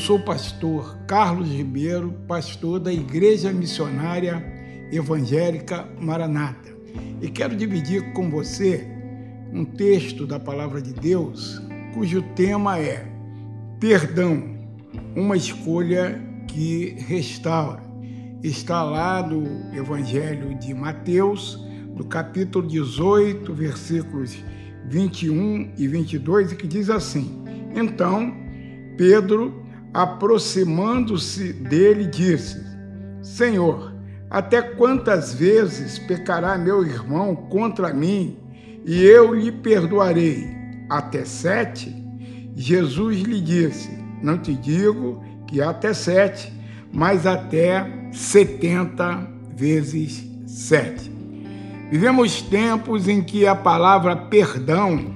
sou pastor Carlos Ribeiro, pastor da Igreja Missionária Evangélica Maranata, e quero dividir com você um texto da Palavra de Deus cujo tema é Perdão, uma escolha que restaura. Está lá no Evangelho de Mateus, no capítulo 18, versículos 21 e 22, que diz assim: Então Pedro aproximando-se dele, disse: Senhor, até quantas vezes pecará meu irmão contra mim e eu lhe perdoarei? Até sete? Jesus lhe disse: Não te digo que até sete, mas até setenta vezes sete. Vivemos tempos em que a palavra perdão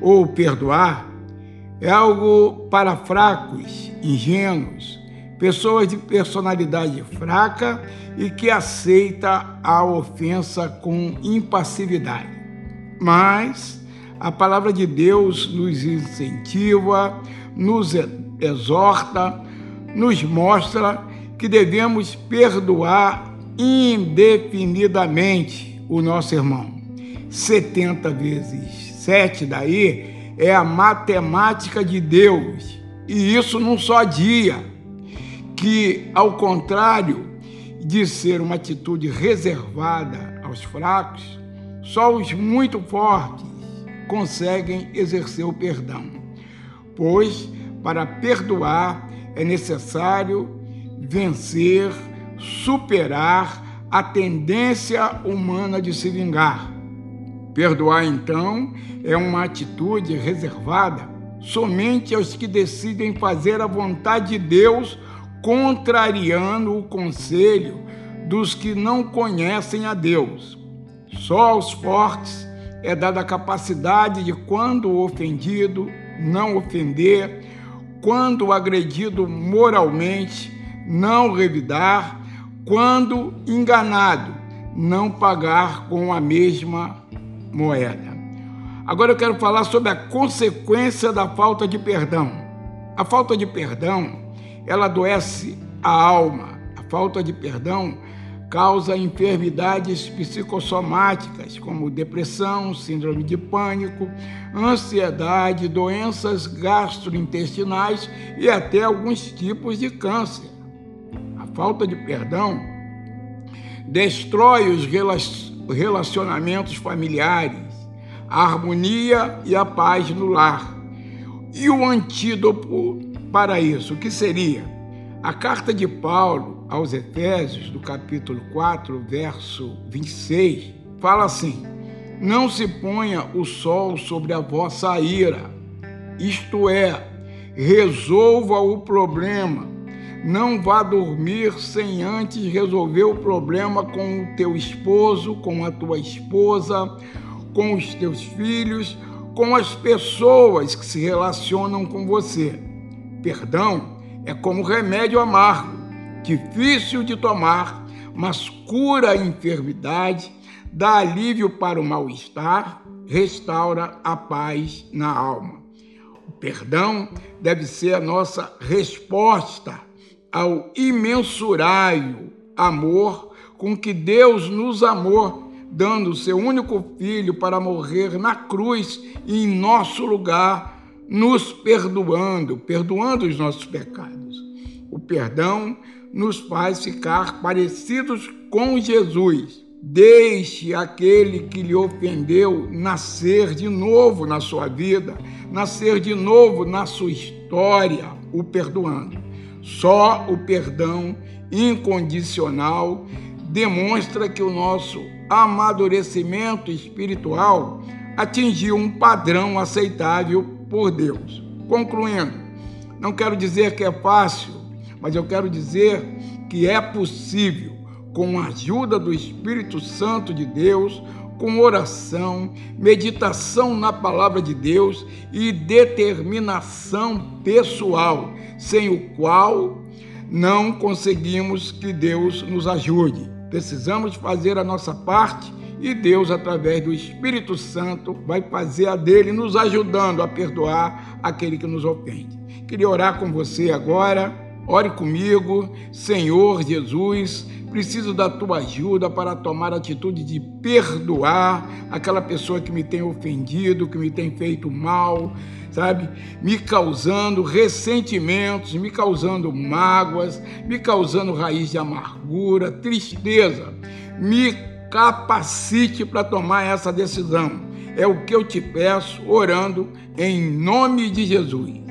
ou perdoar é algo para fracos, ingênuos, pessoas de personalidade fraca e que aceita a ofensa com impassividade. Mas a palavra de Deus nos incentiva, nos exorta, nos mostra que devemos perdoar indefinidamente o nosso irmão. 70 vezes 7 daí é a matemática de Deus, e isso num só dia, que, ao contrário de ser uma atitude reservada aos fracos, só os muito fortes conseguem exercer o perdão, pois para perdoar é necessário vencer, superar a tendência humana de se vingar Perdoar, então, é uma atitude reservada somente aos que decidem fazer a vontade de Deus, contrariando o conselho dos que não conhecem a Deus. Só aos fortes é dada a capacidade de, quando ofendido, não ofender, quando agredido moralmente, não revidar, quando enganado, não pagar com a mesma moeda. Agora eu quero falar sobre a consequência da falta de perdão. A falta de perdão, ela adoece a alma. A falta de perdão causa enfermidades psicossomáticas, como depressão, síndrome de pânico, ansiedade, doenças gastrointestinais e até alguns tipos de câncer. A falta de perdão destrói os relacionamentos relacionamentos familiares, a harmonia e a paz no lar. E o antídoto para isso, o que seria? A carta de Paulo aos Efésios, do capítulo 4, verso 26, fala assim: Não se ponha o sol sobre a vossa ira, isto é, resolva o problema não vá dormir sem antes resolver o problema com o teu esposo, com a tua esposa, com os teus filhos, com as pessoas que se relacionam com você. Perdão é como remédio amargo, difícil de tomar, mas cura a enfermidade, dá alívio para o mal-estar, restaura a paz na alma. O perdão deve ser a nossa resposta ao imensurável amor com que Deus nos amou, dando o seu único filho para morrer na cruz em nosso lugar, nos perdoando, perdoando os nossos pecados. O perdão nos faz ficar parecidos com Jesus. Deixe aquele que lhe ofendeu nascer de novo na sua vida, nascer de novo na sua história, o perdoando. Só o perdão incondicional demonstra que o nosso amadurecimento espiritual atingiu um padrão aceitável por Deus. Concluindo, não quero dizer que é fácil, mas eu quero dizer que é possível, com a ajuda do Espírito Santo de Deus, com oração, meditação na palavra de Deus e determinação pessoal, sem o qual não conseguimos que Deus nos ajude. Precisamos fazer a nossa parte e Deus, através do Espírito Santo, vai fazer a dele, nos ajudando a perdoar aquele que nos ofende. Queria orar com você agora. Ore comigo, Senhor Jesus, preciso da tua ajuda para tomar a atitude de perdoar aquela pessoa que me tem ofendido, que me tem feito mal, sabe? Me causando ressentimentos, me causando mágoas, me causando raiz de amargura, tristeza. Me capacite para tomar essa decisão. É o que eu te peço, orando em nome de Jesus.